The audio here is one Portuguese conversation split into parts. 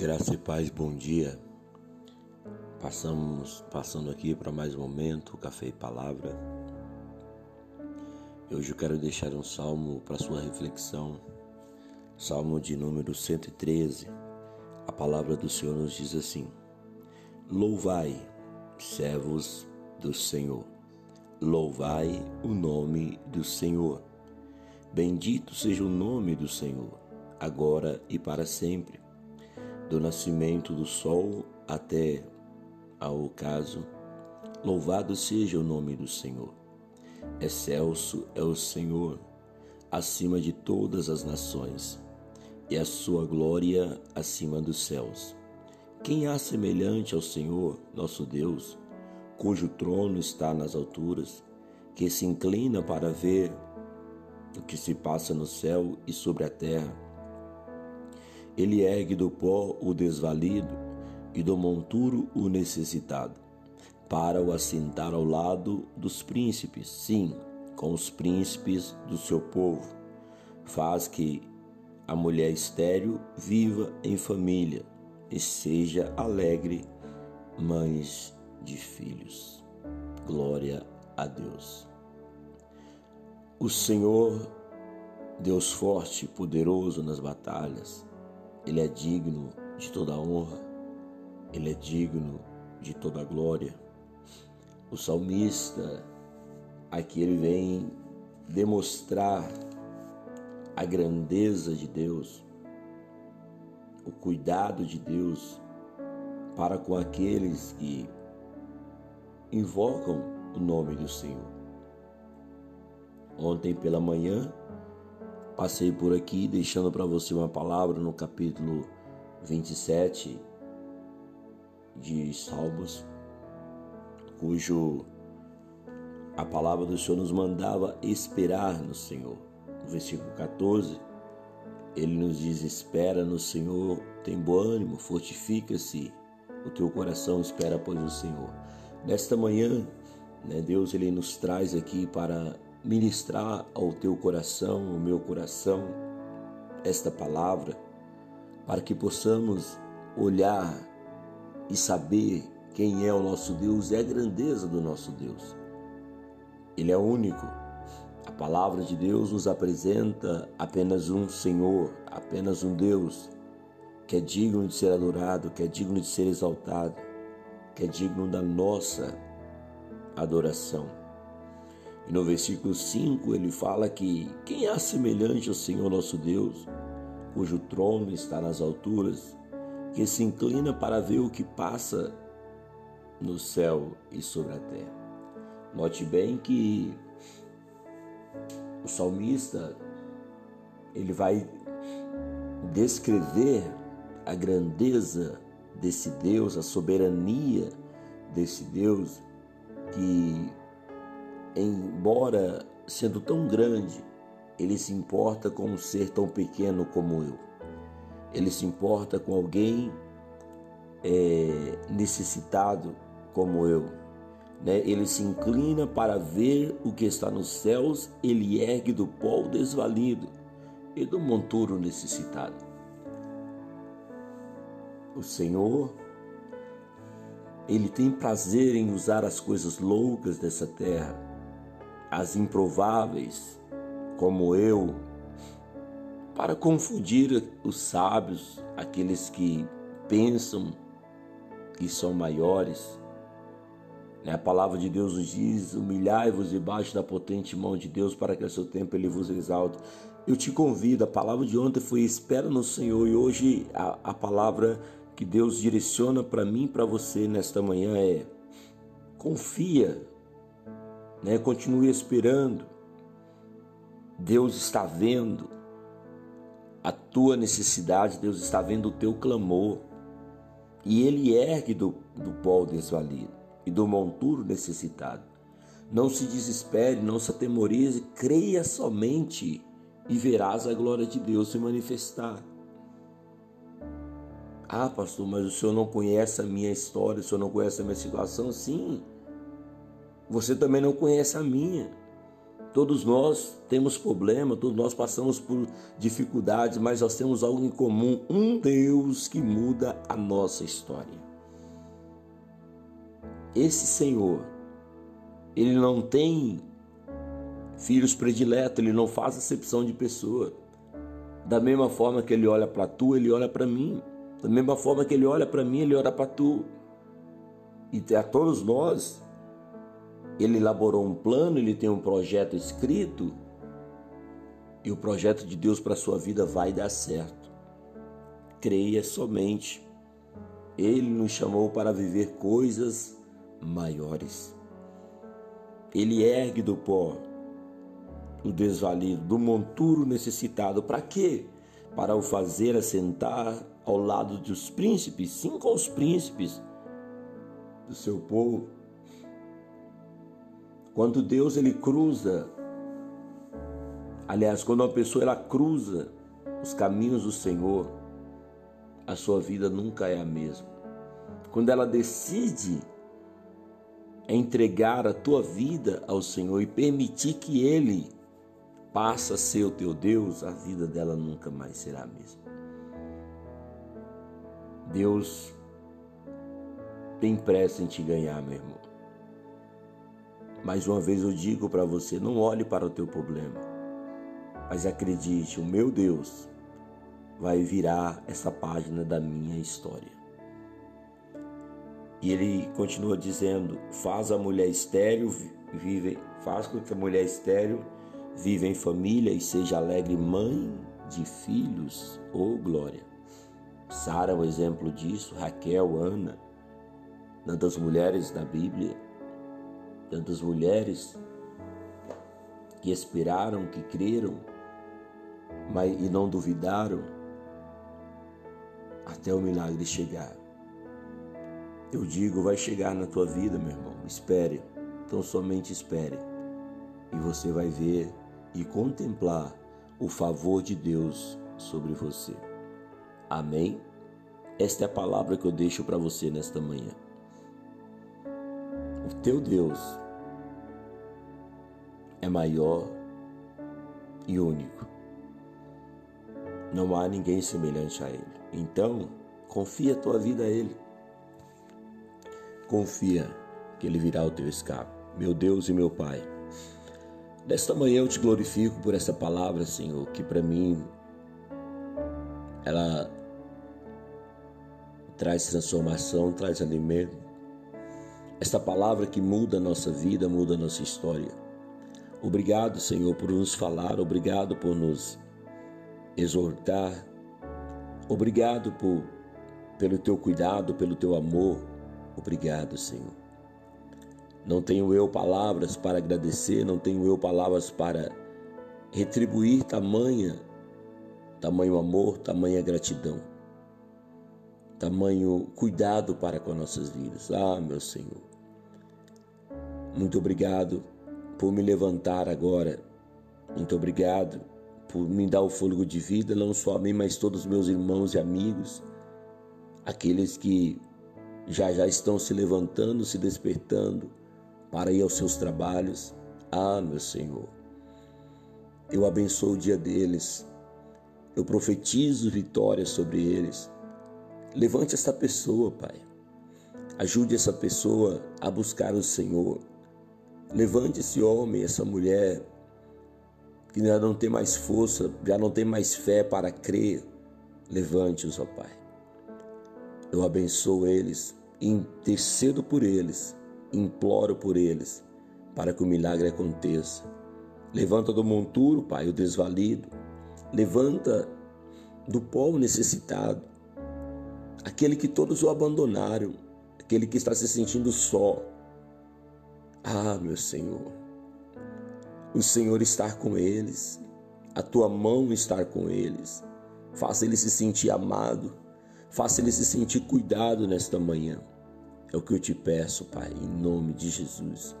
Graça e paz, bom dia. Passamos passando aqui para mais um momento, café e palavra. Hoje eu quero deixar um salmo para sua reflexão. Salmo de número 113. A palavra do Senhor nos diz assim: Louvai, servos do Senhor. Louvai o nome do Senhor. Bendito seja o nome do Senhor, agora e para sempre do nascimento do sol até ao ocaso. Louvado seja o nome do Senhor. Excelso é o Senhor, acima de todas as nações, e a sua glória acima dos céus. Quem há semelhante ao Senhor, nosso Deus, cujo trono está nas alturas, que se inclina para ver o que se passa no céu e sobre a terra? Ele ergue do pó o desvalido e do monturo o necessitado, para o assentar ao lado dos príncipes, sim, com os príncipes do seu povo. Faz que a mulher estéril viva em família e seja alegre, mães de filhos. Glória a Deus. O Senhor, Deus forte e poderoso nas batalhas, ele é digno de toda honra, ele é digno de toda glória. O salmista, aqui ele vem demonstrar a grandeza de Deus, o cuidado de Deus para com aqueles que invocam o nome do Senhor. Ontem pela manhã, Passei por aqui deixando para você uma palavra no capítulo 27 de Salmos, cujo a palavra do Senhor nos mandava esperar no Senhor. No versículo 14, ele nos diz: Espera no Senhor, tem bom ânimo, fortifica-se, o teu coração espera pois o Senhor. Nesta manhã, né, Deus ele nos traz aqui para ministrar ao teu coração, ao meu coração, esta palavra, para que possamos olhar e saber quem é o nosso Deus e a grandeza do nosso Deus. Ele é único. A palavra de Deus nos apresenta apenas um Senhor, apenas um Deus que é digno de ser adorado, que é digno de ser exaltado, que é digno da nossa adoração. E no versículo 5 ele fala que quem há semelhante ao Senhor nosso Deus, cujo trono está nas alturas, que se inclina para ver o que passa no céu e sobre a terra. Note bem que o salmista ele vai descrever a grandeza desse Deus, a soberania desse Deus que embora sendo tão grande, ele se importa com um ser tão pequeno como eu. Ele se importa com alguém é, necessitado como eu. Né? Ele se inclina para ver o que está nos céus, ele ergue do pó o desvalido e do monturo necessitado. O Senhor, ele tem prazer em usar as coisas loucas dessa terra as improváveis, como eu, para confundir os sábios, aqueles que pensam que são maiores. Né, a palavra de Deus nos diz: humilhai-vos debaixo da potente mão de Deus, para que a seu tempo ele vos exalte. Eu te convido, a palavra de ontem foi espera no Senhor, e hoje a, a palavra que Deus direciona para mim e para você nesta manhã é: confia né? Continue esperando. Deus está vendo a tua necessidade, Deus está vendo o teu clamor. E Ele ergue do, do pó desvalido e do monturo necessitado. Não se desespere, não se atemorize, creia somente e verás a glória de Deus se manifestar. Ah, pastor, mas o senhor não conhece a minha história, o senhor não conhece a minha situação? Sim, você também não conhece a minha. Todos nós temos problema, todos nós passamos por dificuldades, mas nós temos algo em comum: um Deus que muda a nossa história. Esse Senhor, ele não tem filhos prediletos, ele não faz acepção de pessoa. Da mesma forma que ele olha para tu, ele olha para mim. Da mesma forma que ele olha para mim, ele olha para tu. E a todos nós, ele elaborou um plano, ele tem um projeto escrito. E o projeto de Deus para a sua vida vai dar certo. Creia somente. Ele nos chamou para viver coisas maiores. Ele ergue do pó o desvalido, do monturo necessitado. Para quê? Para o fazer assentar ao lado dos príncipes, sim, com os príncipes do seu povo. Quando Deus ele cruza, aliás, quando uma pessoa ela cruza os caminhos do Senhor, a sua vida nunca é a mesma. Quando ela decide entregar a tua vida ao Senhor e permitir que Ele passe a ser o teu Deus, a vida dela nunca mais será a mesma. Deus tem pressa em te ganhar, meu irmão. Mais uma vez eu digo para você: não olhe para o teu problema, mas acredite, o meu Deus vai virar essa página da minha história. E ele continua dizendo: faz a mulher estéril vive, faz com que a mulher estéril viva em família e seja alegre mãe de filhos, ou oh, glória. Sara é um exemplo disso, Raquel, Ana, tantas mulheres da Bíblia, tantas mulheres que esperaram, que creram, mas e não duvidaram até o milagre chegar. Eu digo, vai chegar na tua vida, meu irmão. Espere, então somente espere. E você vai ver e contemplar o favor de Deus sobre você. Amém? Esta é a palavra que eu deixo para você nesta manhã. O teu Deus é maior e único. Não há ninguém semelhante a Ele. Então, confia a tua vida a Ele. Confia que Ele virá o teu escape. Meu Deus e meu Pai, nesta manhã eu te glorifico por essa palavra, Senhor, que para mim ela traz transformação, traz alimento. Esta palavra que muda a nossa vida, muda a nossa história. Obrigado, Senhor, por nos falar, obrigado por nos exortar, obrigado por, pelo teu cuidado, pelo teu amor. Obrigado, Senhor. Não tenho eu palavras para agradecer, não tenho eu palavras para retribuir tamanha, tamanho amor, tamanha gratidão tamanho cuidado para com nossas vidas. Ah, meu Senhor, muito obrigado por me levantar agora. Muito obrigado por me dar o fôlego de vida, não só a mim, mas todos os meus irmãos e amigos, aqueles que já já estão se levantando, se despertando para ir aos seus trabalhos. Ah, meu Senhor, eu abençoo o dia deles, eu profetizo vitória sobre eles. Levante essa pessoa, Pai. Ajude essa pessoa a buscar o Senhor. Levante esse homem, essa mulher que já não tem mais força, já não tem mais fé para crer. Levante-os, ó Pai. Eu abençoo eles, intercedo por eles, imploro por eles, para que o milagre aconteça. Levanta do monturo, Pai, o desvalido. Levanta do pó o necessitado aquele que todos o abandonaram, aquele que está se sentindo só. Ah, meu Senhor, o Senhor estar com eles, a tua mão estar com eles, faça ele se sentir amado, faça ele se sentir cuidado nesta manhã. É o que eu te peço, Pai, em nome de Jesus.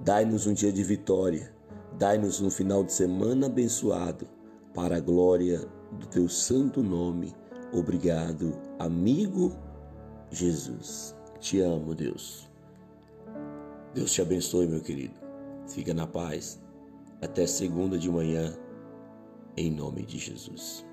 Dai-nos um dia de vitória, dai-nos um final de semana abençoado, para a glória do teu santo nome Obrigado, amigo Jesus. Te amo, Deus. Deus te abençoe, meu querido. Fica na paz. Até segunda de manhã, em nome de Jesus.